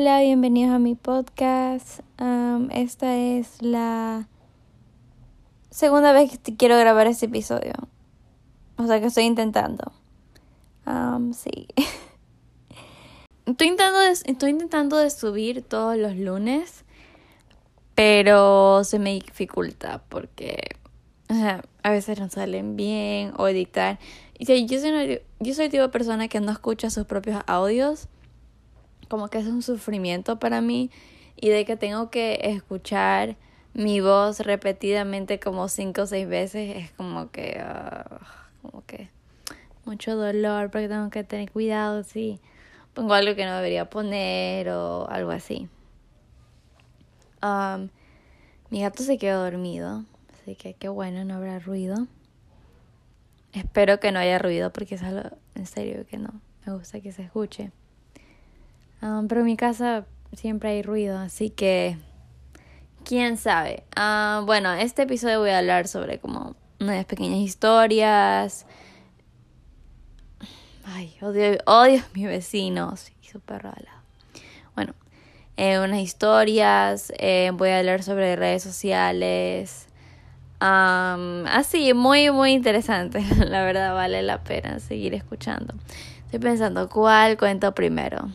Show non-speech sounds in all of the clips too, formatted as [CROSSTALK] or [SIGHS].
Hola, bienvenidos a mi podcast. esta es la segunda vez que quiero grabar este episodio. O sea que estoy intentando. sí. [LAUGHS] estoy, intentando de, estoy intentando de subir todos los lunes. Pero se me dificulta porque a veces no salen bien o editar. Y yo soy, yo soy el tipo de persona que no escucha sus propios audios como que es un sufrimiento para mí y de que tengo que escuchar mi voz repetidamente como cinco o seis veces es como que ah, como que mucho dolor porque tengo que tener cuidado si pongo algo que no debería poner o algo así. Um, mi gato se quedó dormido así que qué bueno no habrá ruido. Espero que no haya ruido porque es algo en serio que no me gusta que se escuche Ah, pero en mi casa siempre hay ruido, así que quién sabe. Uh, bueno, este episodio voy a hablar sobre como unas pequeñas historias. Ay, odio, odio a mis vecinos y su perro Bueno, eh, unas historias. Eh, voy a hablar sobre redes sociales. así, muy, muy interesante. [LAUGHS] La verdad, vale la pena seguir escuchando. Estoy pensando, ¿cuál cuento primero?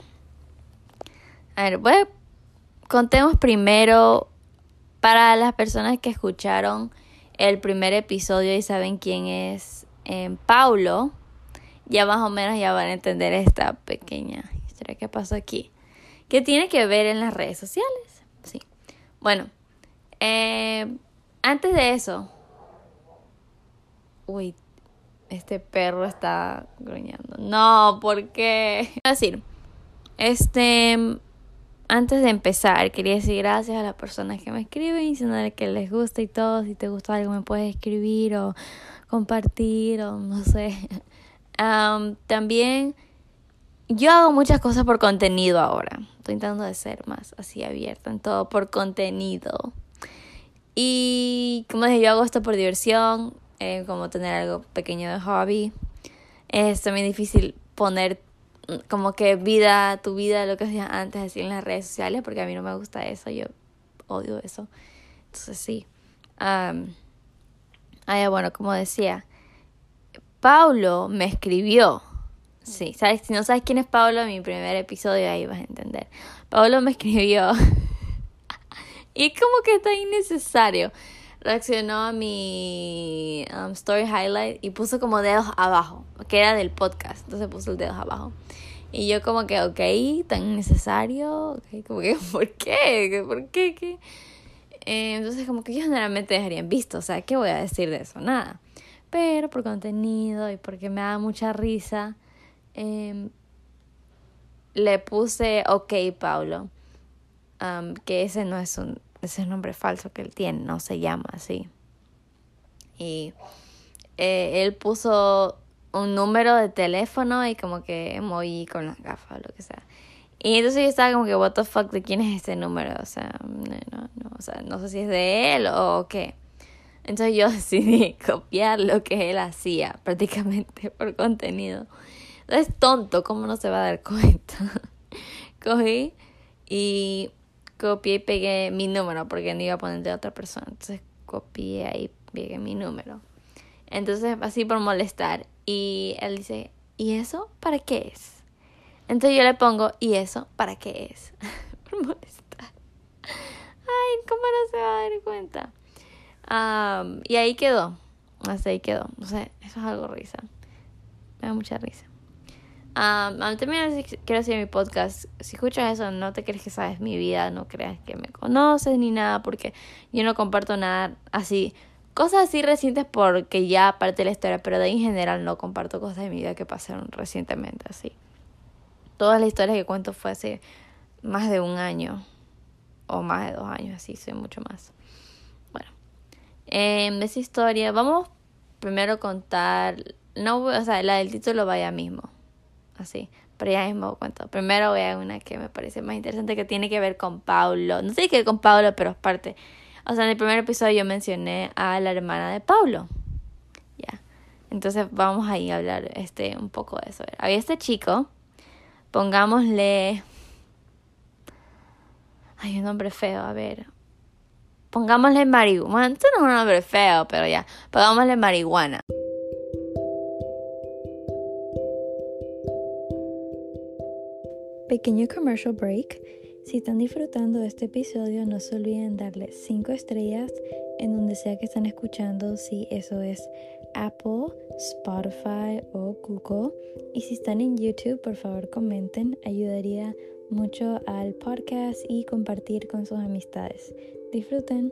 A ver, pues contemos primero para las personas que escucharon el primer episodio y saben quién es eh, Paulo, ya más o menos ya van a entender esta pequeña historia que pasó aquí. ¿Qué tiene que ver en las redes sociales? Sí. Bueno, eh, antes de eso. Uy, este perro está gruñendo. No, ¿por qué? Es decir, este antes de empezar, quería decir gracias a las personas que me escriben, diciéndole que les gusta y todo. Si te gusta algo, me puedes escribir o compartir o no sé. [LAUGHS] también yo hago muchas cosas por contenido ahora. Estoy intentando de ser más así abierta en todo por contenido. Y como dije, yo hago esto por diversión, eh, como tener algo pequeño de hobby. Es también difícil poner como que vida, tu vida, lo que hacías antes, así en las redes sociales, porque a mí no me gusta eso, yo odio eso. Entonces sí. Um, bueno, como decía, Paulo me escribió. Sí, ¿sabes? Si no sabes quién es Paulo, en mi primer episodio ahí vas a entender. Paulo me escribió. [LAUGHS] y como que está innecesario. Reaccionó a mi um, story highlight y puso como dedos abajo, que era del podcast. Entonces puso el dedos abajo. Y yo como que, ok, tan necesario, okay, como que, [LAUGHS] ¿por qué? ¿Por qué? ¿Qué? Eh, entonces como que yo generalmente dejarían visto, o sea, ¿qué voy a decir de eso? Nada. Pero por contenido y porque me da mucha risa, em, le puse, ok, Paulo, que ese no es un, ese nombre falso que él tiene, no se llama así. Y eh, él puso un número de teléfono y como que emoji con las gafas o lo que sea. Y entonces yo estaba como que, what the fuck, ¿de quién es este número? O sea, no, no, o sea, no sé si es de él o qué. Entonces yo [LAUGHS] decidí copiar lo que él hacía [LAUGHS] prácticamente por contenido. Es tonto, ¿cómo no se va a dar cuenta? [LAUGHS] Cogí y copié y pegué mi número porque no iba a poner de otra persona. Entonces copié ahí, pegué mi número. Entonces, así por molestar. Y él dice, ¿y eso para qué es? Entonces yo le pongo, ¿y eso para qué es? [LAUGHS] por molestar. Ay, ¿cómo no se va a dar cuenta? y ahí quedó. Hasta ahí quedó. O sea, eso es algo risa. Me da mucha risa. Um, también quiero decir mi podcast. Si escuchas eso, no te crees que sabes mi vida, no creas que me conoces ni nada, porque yo no comparto nada así Cosas así recientes porque ya aparte de la historia, pero de ahí en general no comparto cosas de mi vida que pasaron recientemente así. Todas las historias que cuento fue hace más de un año o más de dos años, así soy mucho más. Bueno, en esa historia vamos primero a contar, no, o sea, la del título vaya mismo, así, pero ya mismo cuento. Primero voy a una que me parece más interesante que tiene que ver con Paulo, no sé qué con Paulo, pero es parte o sea, en el primer episodio yo mencioné a la hermana de Pablo. Ya. Entonces vamos ahí a hablar este, un poco de eso. Había este chico, pongámosle Ay, un nombre feo, a ver. Pongámosle marihuana. Este no es un nombre feo, pero ya. Pongámosle marihuana. Pequeño commercial break. Si están disfrutando de este episodio, no se olviden darle 5 estrellas en donde sea que están escuchando, si eso es Apple, Spotify o Google. Y si están en YouTube, por favor comenten, ayudaría mucho al podcast y compartir con sus amistades. Disfruten.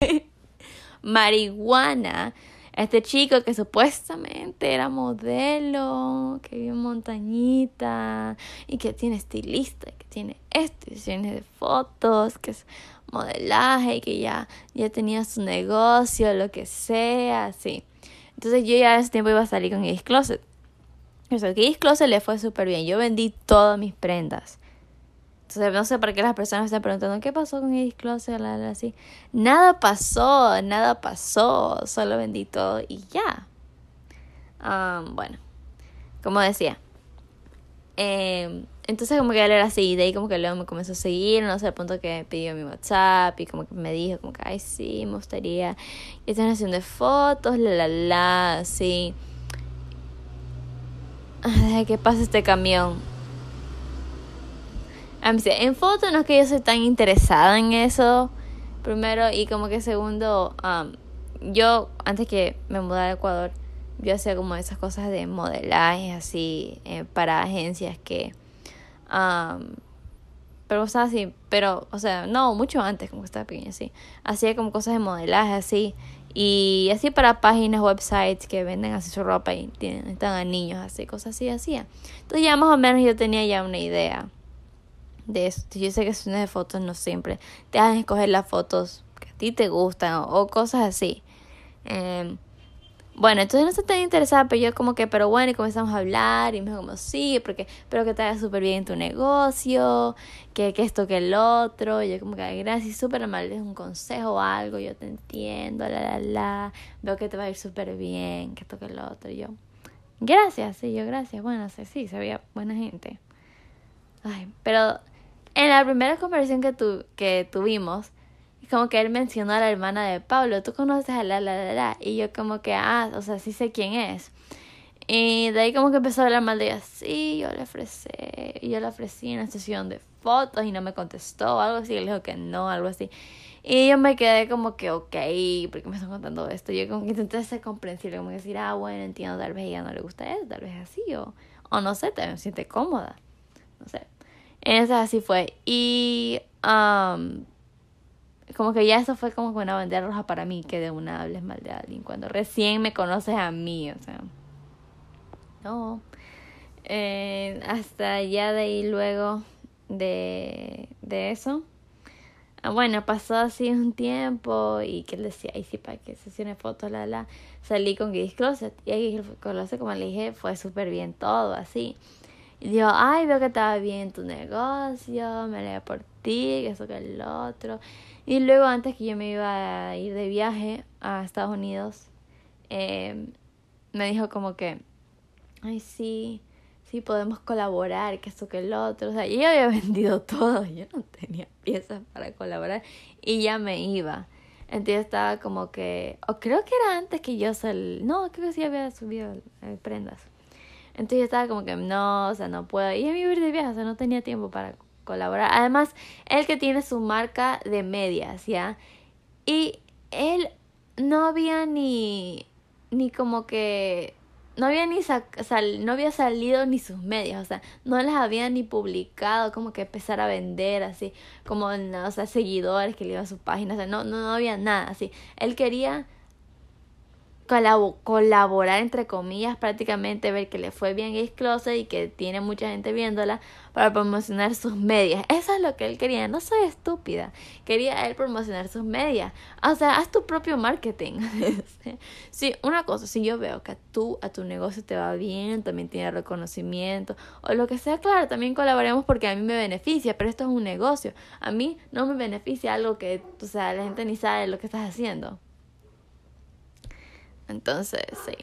[LAUGHS] Marihuana. Este chico que supuestamente era modelo, que vive en montañita y que tiene estilista, que tiene esto, y de fotos, que es modelaje y que ya, ya tenía su negocio, lo que sea, así. Entonces yo ya ese tiempo iba a salir con Gay's Closet. Eso, Gay's Closet le fue súper bien. Yo vendí todas mis prendas. Entonces no sé por qué las personas están preguntando qué pasó con Gay's Closet, así. Nada pasó, nada pasó. Solo vendí todo y ya. Um, bueno, como decía. Eh, entonces como que él era así, de ahí como que luego me comenzó a seguir, no sé, al punto que pidió mi WhatsApp y como que me dijo como que, ay, sí, me gustaría que estén haciendo fotos, la, la, la, sí. Deja que pase este camión. En fotos no es que yo soy tan interesada en eso, primero, y como que segundo, yo antes que me mudara a Ecuador, yo hacía como esas cosas de modelaje así eh, para agencias que pero estaba así, pero, o sea, no, mucho antes, como que estaba pequeña, así. Hacía como cosas de modelaje, así. Y así para páginas, websites que venden así su ropa y tienen, están a niños, así, cosas así, hacía. Entonces ya más o menos yo tenía ya una idea de eso. Yo sé que sesiones de fotos no siempre te hacen escoger las fotos que a ti te gustan o, cosas así. Eh, bueno, entonces no está tan interesada, pero yo como que, pero bueno, y comenzamos a hablar y me dijo como, sí, porque espero que te haga súper bien en tu negocio, que, que esto, que el otro, y yo como que, gracias, súper amable, es un consejo o algo, yo te entiendo, la, la, la, veo que te va a ir súper bien, que esto, que el otro, y yo, gracias, sí, yo, gracias, bueno, sí, sí, se veía buena gente. Ay, pero en la primera conversación que, tu, que tuvimos, como que él mencionó a la hermana de Pablo, tú conoces a la, la, la, la, y yo como que, ah, o sea, sí sé quién es. Y de ahí como que empezó a hablar mal de ella, sí, yo le ofrecí, yo le ofrecí una sesión de fotos y no me contestó, algo así, él dijo que no, algo así. Y yo me quedé como que, ok, porque me están contando esto? Yo como que intenté ser comprensible, como decir, ah, bueno, entiendo, tal vez ella no le gusta eso, tal vez así, o, o no sé, vez me siente cómoda, no sé. Entonces así fue. Y, um, como que ya eso fue como una bandera roja para mí que de una hables mal de alguien cuando recién me conoces a mí, o sea. No. Eh, hasta ya de ahí luego de, de eso. Ah, bueno, pasó así un tiempo y que él decía, ay sí, para que tiene fotos, la, la, salí con Gays Closet. Y ahí Closet, como le dije, fue súper bien todo, así. Y dijo, ay, veo que estaba bien tu negocio, me alegra por ti, que eso que el otro. Y luego antes que yo me iba a ir de viaje a Estados Unidos, eh, me dijo como que, ay, sí, sí, podemos colaborar, que esto que el otro. O sea, yo había [LAUGHS] vendido todo, yo no tenía piezas para colaborar y ya me iba. Entonces estaba como que, o creo que era antes que yo sal, no, creo que sí había subido eh, prendas. Entonces yo estaba como que, no, o sea, no puedo. Y a mí de viaje, o sea, no tenía tiempo para colaborar. Además, él que tiene su marca de medias, ¿ya? Y él no había ni, ni como que, no había ni no había salido ni sus medias, o sea, no las había ni publicado, como que empezar a vender así, como, o sea, seguidores que le iban a su página, o sea, no, no, no había nada así. Él quería colaborar entre comillas prácticamente ver que le fue bien Gays Closet y que tiene mucha gente viéndola para promocionar sus medias. Eso es lo que él quería. No soy estúpida. Quería él promocionar sus medias. O sea haz tu propio marketing. [LAUGHS] Sí una cosa si yo veo que tú a tu negocio te va bien también tiene reconocimiento o lo que sea claro también colaboremos porque a mí me beneficia pero esto es un negocio. A mí no me beneficia algo que o sea la gente ni sabe lo que estás haciendo entonces, sí.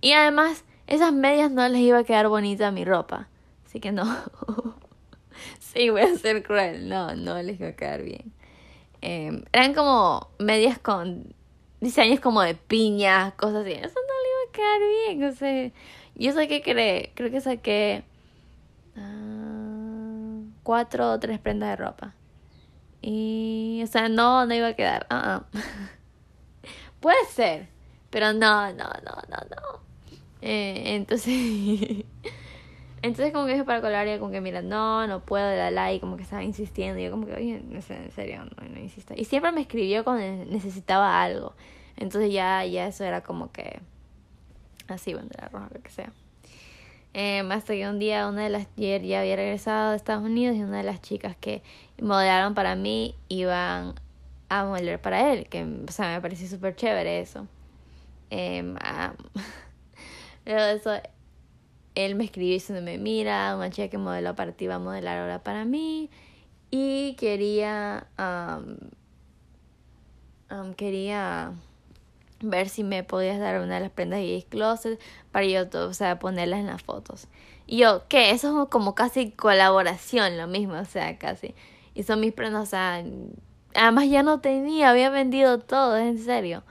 Y además, esas medias no les iba a quedar bonita mi ropa. Así que no. [LAUGHS] sí, voy a ser cruel. No, no les va a quedar bien. Em, eran como medias con diseños como de piñas, cosas así. Eso no le iba a quedar bien. O sea, yo sé que cree, creo que saqué uh, cuatro o tres prendas de ropa. Y, o sea, no, no iba a quedar. Uh [LAUGHS] Puede ser, pero no, no, no, no, no. Eh, entonces, [LAUGHS] entonces como que dije para Colaria, como que mira, no, no puedo, la like, como que estaba insistiendo. Y yo como que, oye, en serio, no, no insisto. Y siempre me escribió cuando necesitaba algo. Entonces ya, ya eso era como que así, bandera roja, lo que sea. Eh, hasta que un día una de las ayer ya había regresado de Estados Unidos y una de las chicas que modelaron para mí iban a modelar para él, que o sea, me pareció súper chévere eso. Eh, [LAUGHS] luego de eso, él me escribió diciéndome, mira, una chica que modeló para ti va a modelar ahora para mí y quería, quería ver si me podías dar una de las prendas de Gays Closet para yo, o sea, ponerlas en las fotos. Y yo, ¿qué? Eso es como casi colaboración, lo mismo, o sea, casi. Y son mis prendas, o sea, además ya no tenía, había vendido todo, en serio.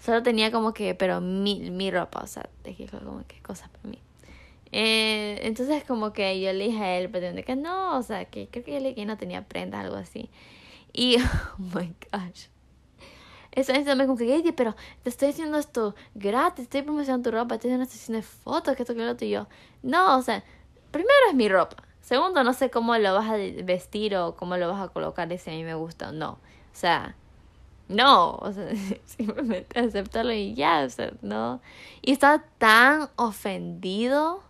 Solo tenía como que, pero mi, mi ropa, o sea, dije como que cosas para mí. Eh, entonces como que yo le dije a él, pero que no, o sea, que creo que yo le dije que no tenía prendas, algo así. Y, [LAUGHS] oh my gosh. Eso, eso me como que, pero te estoy haciendo esto gratis, estoy promocionando tu ropa, estoy haciendo una sesión de fotos, que esto, que lo otro. Y yo, no, o sea, primero es mi ropa. Segundo, no sé cómo lo vas a vestir o cómo lo vas a colocar si a mí me gusta o no. O sea, no, o sea, [LAUGHS] simplemente aceptarlo y ya, no. Y estaba tan ofendido,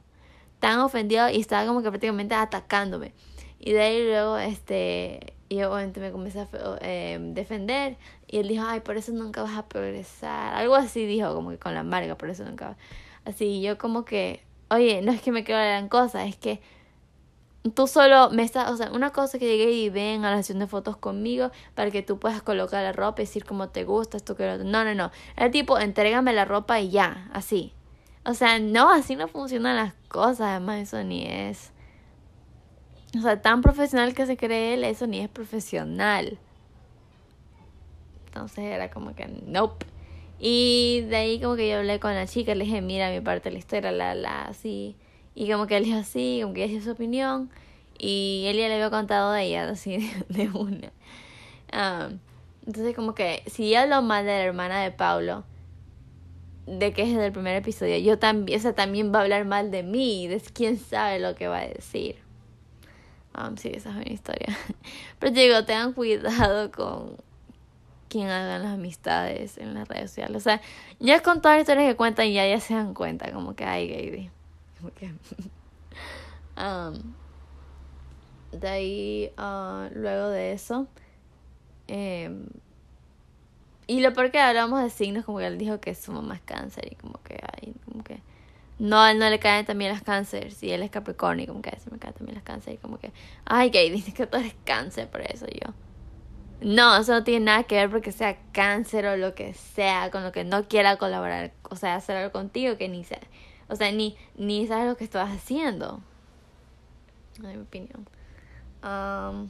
tan ofendido y estaba como que prácticamente atacándome. Y de ahí luego, este, yo obviamente me comencé a eh, defender y él dijo, ay, por eso nunca vas a progresar. Algo así dijo, como que con la amarga, por eso nunca. Así, yo como que, oye, no es que me quede gran cosa, es que tú solo me estás, o sea, una cosa que llegué y ven a la sesión de fotos conmigo para que tú puedas colocar la ropa y decir cómo te gusta, esto que No, no, no. El tipo, entrégame la ropa y ya, así. O sea, no, así no funcionan las cosas, además eso ni es. O sea, tan profesional que se cree él, eso ni es profesional. Entonces era como que, nope. Y de ahí como que yo hablé con la chica, le dije, mira mi parte de la historia, la, la, así. Y como que él dijo así, como que ella dio su opinión. Y él ya le había contado de ella, así, [LAUGHS] de, una. Um, entonces como que, si yo hablo mal de la hermana de Paulo, de que es del primer episodio, yo también, o sea, también va a hablar mal de mí, de quién sabe lo que va a decir. Um, sí, esa es una historia. [LAUGHS] Pero digo, tengan cuidado con quien hagan las amistades en las redes sociales. O sea, ya con todas las historias que cuentan ya, ya se dan cuenta, como que hay gay. [LAUGHS] Um, de ahí, uh, luego de eso, eh, y lo peor que hablamos de signos, como que él dijo que su mamá es cáncer y como que, ay, como que no, a él no le caen también las cáncer. Si él es Capricornio, como que a se me caen también las cáncer. Y como que, ay, que dices que tú eres cáncer por eso yo. No, eso no tiene nada que ver porque sea cáncer o lo que sea, con lo que no quiera colaborar, o sea, hacer algo contigo que ni sé. O sea, ni, ni sabes lo que estás haciendo. En mi opinión. Um,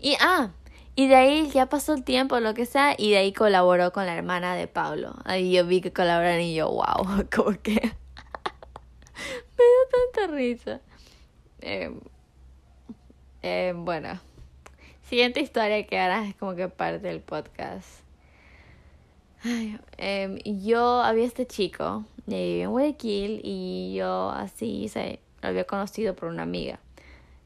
y, ah, y de ahí ya pasó el tiempo, lo que sea, y de ahí colaboró con la hermana de Pablo. Ahí yo vi que colaboraron y yo, wow, [LAUGHS] como que [LAUGHS] me dio tanta risa. Eh, eh, bueno, siguiente historia que ahora es como que parte del podcast. Em, yo había este chico de en Guayaquil y yo así se lo había conocido por una amiga.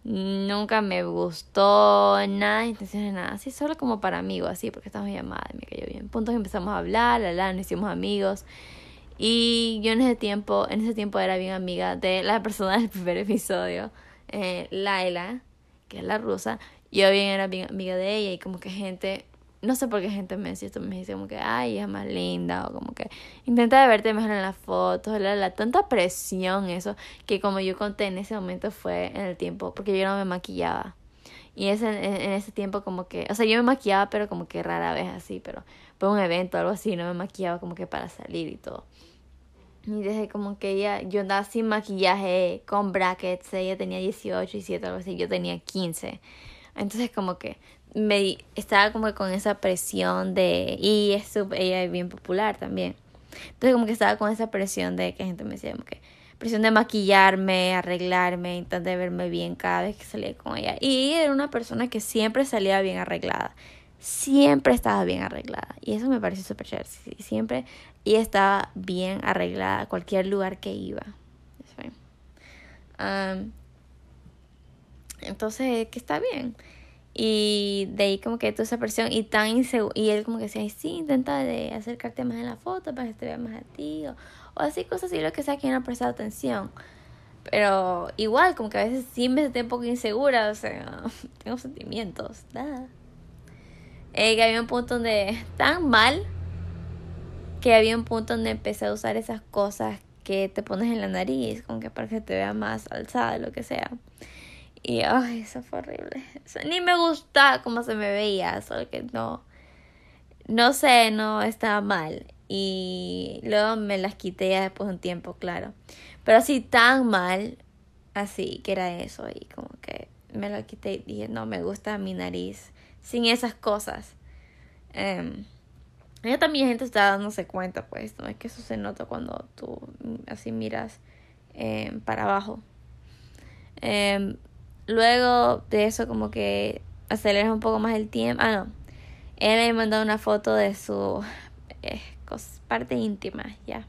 Nunca me gustó nada, intenciones nada, así solo como para amigos, así porque estábamos llamadas, me cayó bien. Puntos empezamos a hablar, la, la, nos hicimos amigos. Y yo en ese tiempo, en ese tiempo era bien amiga de la persona del primer episodio, eh, Laila, que es la rusa. Yo bien era bien amiga de ella y como que gente, no sé por qué gente me decía esto, me dice como que, ay, es más linda, o como que intenta verte mejor en las fotos, la, tanta presión, eso, que como yo conté en ese momento fue en el tiempo, porque yo no me maquillaba. Y ese, en, ese tiempo como que, o sea, yo me maquillaba, pero como que rara vez así, pero por un evento algo así, no me maquillaba como que para salir y todo. Y desde como que ella, yo andaba sin maquillaje, con brackets, ella tenía 18, 17, algo así, yo tenía 15. Entonces como que me estaba como con esa presión de, y es ella es bien popular también. Entonces como que estaba con esa presión de que gente me decía como presión de maquillarme, arreglarme, intentar verme bien cada vez que salía con ella. Y era una persona que siempre salía bien arreglada siempre estaba bien arreglada. Y eso me parece súper chévere. Siempre y estaba bien arreglada a cualquier lugar que iba. entonces, que está bien. Y de ahí como que toda esa presión y tan inseguro. Y él como que decía, sí, intenta de acercarte más en la foto para que te vea más a ti. O, así cosas así, lo que sea que no prestado atención. Pero igual, como que a veces sí me sentí un poco insegura. O sea, [LAUGHS] tengo sentimientos. Nada. Eh, que había un punto donde tan mal que había un punto donde empecé a usar esas cosas que te pones en la nariz, como que para que te vea más alzada, lo que sea. Y ay, eso fue horrible. ni me gustaba cómo se me veía, solo que no, no sé, no estaba mal. Y luego me las quité ya después de un tiempo, claro. Pero así tan mal, así que era eso. Y como que me lo quité y dije, no me gusta mi nariz sin esas cosas. Ya también gente está dándose cuenta, pues, no es que eso se nota cuando tú así miras em, para abajo. Em, luego de eso, como que aceleras un poco más el tiempo. Ah, no. Él me mandó una foto de su eh, parte íntima, ya.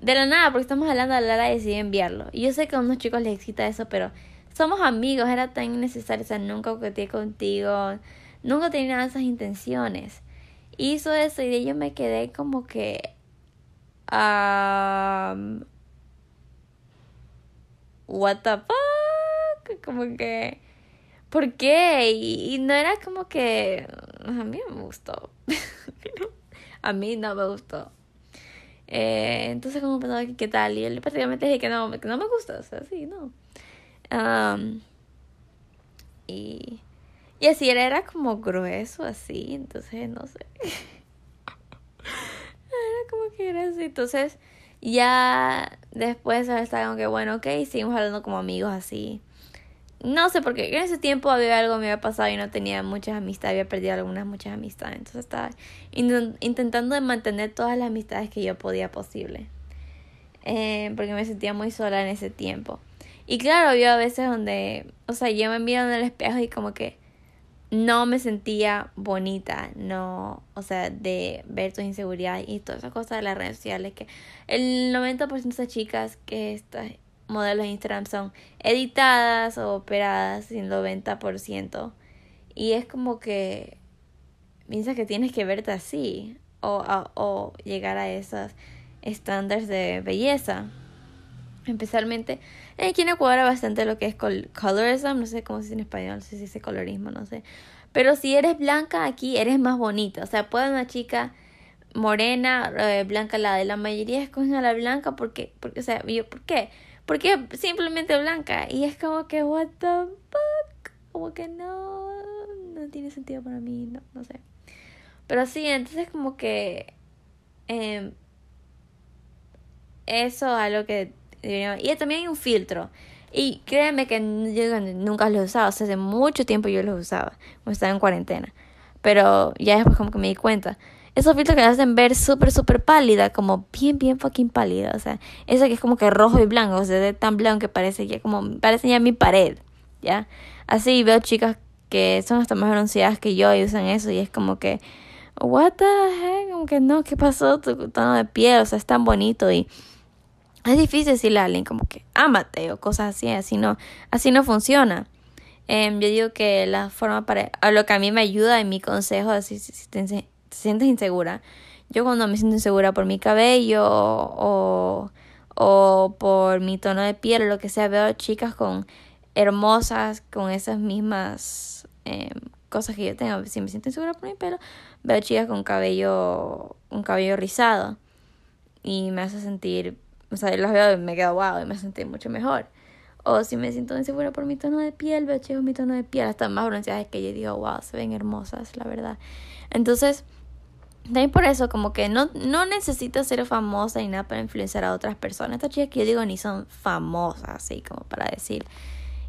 De la nada, porque estamos hablando Lara decidí enviarlo. Y yo sé que a unos chicos les excita eso, pero somos amigos, era tan innecesario. O sea, nunca coqueteé contigo, nunca tenía esas intenciones hizo eso y de ello me quedé como que... Um, what the fuck? Como que... ¿Por qué? Y, no era como que... A mí me gustó. [LAUGHS] a mí no me gustó. Eh, entonces como pensaba que qué tal y él prácticamente dije que no, que no me gusta, o sea, sí, no. Y y así era, era como grueso, así, entonces no sé. [LAUGHS] era como que era así. Entonces, ya después estaba como que, bueno, ok, seguimos hablando como amigos así. No sé, porque en ese tiempo había algo me había pasado y no tenía muchas amistades, había perdido algunas muchas amistades. Entonces estaba intentando mantener todas las amistades que yo podía posible. Eh, porque me sentía muy sola en ese tiempo. Y claro, había veces donde, o sea, yo me miro en el espejo y como que no me sentía bonita, no, o sea, de ver tus inseguridades y todas esas cosas de las redes sociales, que el 90% de esas chicas que estas modelos de Instagram son editadas o operadas, el 90%, y es como que piensas que tienes que verte así o, o llegar a esos estándares de belleza. Especialmente aquí en Ecuador bastante lo que es colorism, no sé cómo se dice en español, no sé si dice colorismo, no sé. Pero si eres blanca aquí eres más bonita. O sea, puede una chica morena, eh, blanca, la de la mayoría escogen a la blanca porque, porque, o sea, yo, ¿por qué? Porque simplemente blanca. Y es como que, what the fuck? Como que no, no tiene sentido para mí, no, no sé. Pero sí, entonces como que... Eh, eso es algo que y también hay un filtro. Y créeme que yo nunca los he usado. hace mucho tiempo yo los usaba. Cuando estaba en cuarentena. Pero ya después como que me di cuenta. Esos filtros que me hacen ver súper, súper pálida. Como bien, bien fucking pálida. O sea, eso que es como que rojo y blanco. O sea, tan blanco que parece ya como... Parece ya mi pared. ¿Ya? Así veo chicas que son hasta más bronceadas que yo y usan eso. Y es como que... What the heck? Como que no, ¿qué pasó? Tu tono de piel. O sea, es tan bonito y es difícil decirle a alguien como que ámate o cosas así, así no, así no funciona. Em, yo digo que la forma para, lo que a mí me ayuda en mi consejo, así si, te, sientes insegura, yo cuando me siento insegura por mi cabello o, o por mi tono de piel o lo que sea, veo chicas con hermosas, con esas mismas em, cosas que yo tengo. Si me siento insegura por mi pelo, veo chicas con cabello, un cabello rizado y me hace sentir o sea, los veo y me quedo wow y me sentí mucho mejor. O si me siento insegura por mi tono de piel, veo chicos mi tono de piel, hasta más bronceadas que yo digo, wow, se ven hermosas, la verdad. Entonces, También por eso, como que no, no necesito ser famosa y nada para influenciar a otras personas. Estas chicas que yo digo ni son famosas, así como para decir.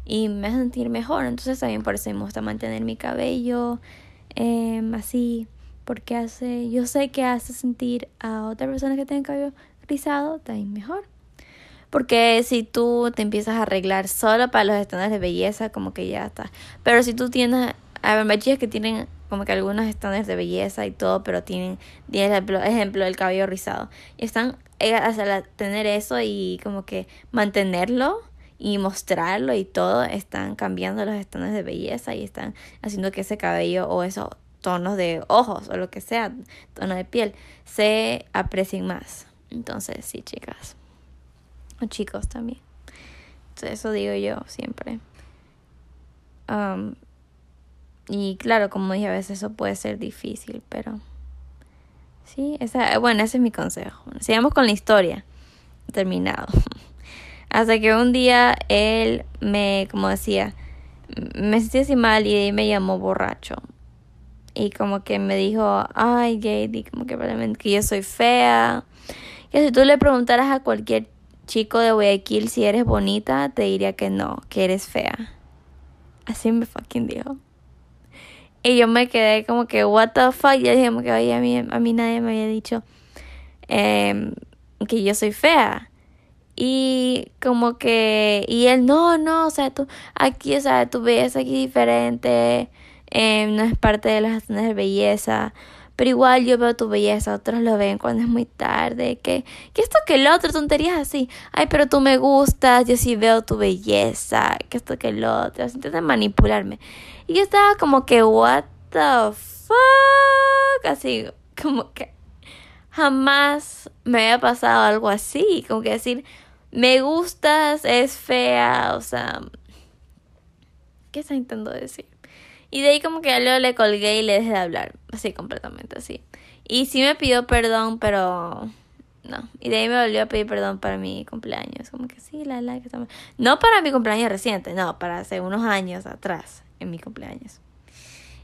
Y me hace sentir mejor. Entonces también por eso me gusta mantener mi cabello em, así. Porque hace, yo sé que hace sentir a otras personas que tienen cabello rizado también mejor. Porque si tú te empiezas a arreglar solo para los estándares de belleza, como que ya está. Pero si tú tienes, a ver, chicas que tienen como que algunos estándares de belleza y todo, pero tienen, ejemplo, ejemplo el cabello rizado. Y están a tener eso y como que mantenerlo y mostrarlo y todo, están cambiando los estándares de belleza y están haciendo que ese cabello o esos tonos de ojos o lo que sea, tono de piel, se aprecien más. Entonces, sí, chicas. O chicos también. Entonces, eso digo yo siempre. Um, y claro, como dije, a veces eso puede ser difícil, pero sí, esa, bueno, ese es mi consejo. sigamos con la historia. Terminado. [LAUGHS] Hasta que un día él me, como decía, me sentí así mal y me llamó borracho. Y como que me dijo, ay, Gady, como que probablemente que yo soy fea. Que si tú le preguntaras a cualquier chico de Guayaquil si eres bonita, te diría que no, que eres fea. Así me fucking dijo. Y yo me quedé como que, what the fuck. Y dije, que, oye, a mí, a mí nadie me había dicho em, que yo soy fea. Y como que, y él, no, no, o sea, tú, aquí, o sea, tu belleza aquí diferente, em, no es parte de las de belleza. Pero igual yo veo tu belleza, otros lo ven cuando es muy tarde, que, que esto que el otro, tonterías así. Ay, pero tú me gustas, yo sí veo tu belleza, que esto que el otro, así intentan manipularme. Y yo estaba como que, what the fuck, así, como que jamás me había pasado algo así, como que decir, me gustas, es fea, o sea, ¿qué está intentando decir? Y de ahí como que Leo le colgué y le dejé de hablar, así completamente así. Y sí me pidió perdón, pero no. Y de ahí me volvió a pedir perdón para mi cumpleaños. Como que sí, la la que estamos... No para mi cumpleaños reciente, no, para hace unos años atrás, en mi cumpleaños.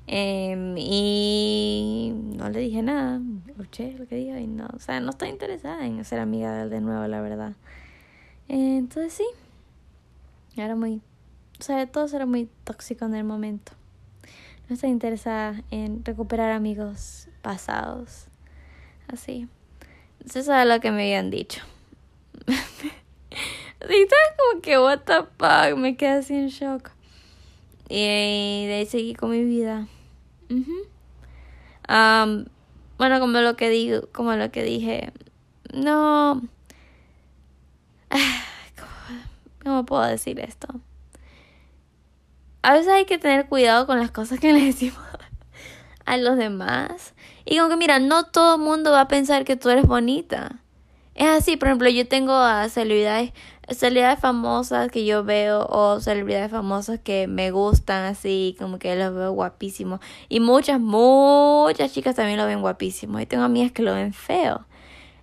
Em, y no le dije nada, escuché lo que dijo y no, o sea, no estoy interesada en ser amiga de él de nuevo, la verdad. entonces sí, era muy, o sea, todo era muy tóxico en el momento no estoy interesada en recuperar amigos pasados. Así. Eso es lo que me habían dicho. [LAUGHS] y como que, what the fuck, me quedé así en shock. Y de ahí seguí con mi vida. bueno, como lo que digo, como lo que dije, no. [SIGHS] ¿Cómo puedo decir esto? A veces hay que tener cuidado con las cosas que [LAUGHS] le decimos a los demás. Y como que mira, no todo el mundo va a pensar que tú eres bonita. Es así, por ejemplo, yo tengo a celebridades, celebridades famosas que yo veo o celebridades famosas que me gustan así, como que los veo guapísimos. Y muchas, muchas chicas también lo ven guapísimo. Y tengo amigas que lo ven feo.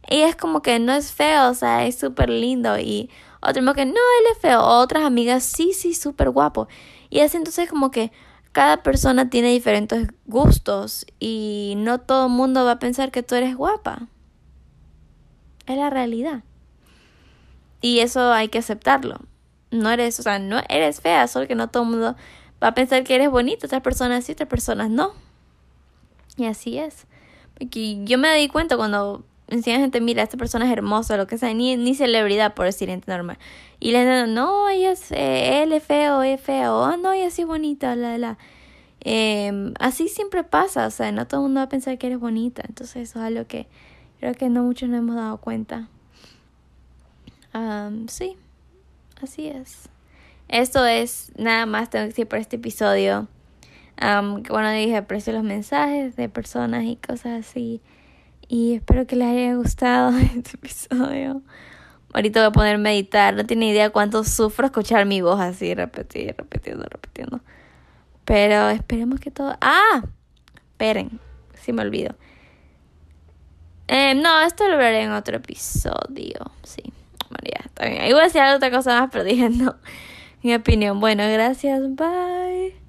Y es como que no es feo, o sea, es súper lindo. Y otros que no, él es feo. Otras amigas, sí, sí, súper guapo. Y así entonces como que cada persona tiene diferentes gustos y no todo el mundo va a pensar que tú eres guapa. Es la realidad. Y eso hay que aceptarlo. No eres, o sea, no eres fea, solo que no todo el mundo va a pensar que eres bonita. Otras personas sí, otras personas no. Y así es. Porque yo me di cuenta cuando encima gente, mira, esta persona es hermosa, lo que sea, ni, ni celebridad, por decir gente normal. Y le dicen, no, ella es, eh, él es feo, es feo, oh, no, ella es así bonita, la, la. Eh, así siempre pasa, o sea, no todo el mundo va a pensar que eres bonita, entonces eso es algo que creo que no muchos nos hemos dado cuenta. sí, así es. Esto es nada más, tengo que decir por este episodio. Um, bueno, dije, aprecio los mensajes de personas y cosas así. Y espero que les haya gustado [LAUGHS] este episodio. Ahorita voy a poner a meditar. No tiene idea cuánto sufro escuchar mi voz así, repetir, repitiendo, repitiendo. Pero esperemos que todo. ¡Ah! Esperen, si me olvido. Eh, no, esto lo veré en otro episodio. Sí, María, está bien. Ahí voy a decir otra cosa más, pero dije no. [LAUGHS] Mi opinión. Bueno, gracias. Bye.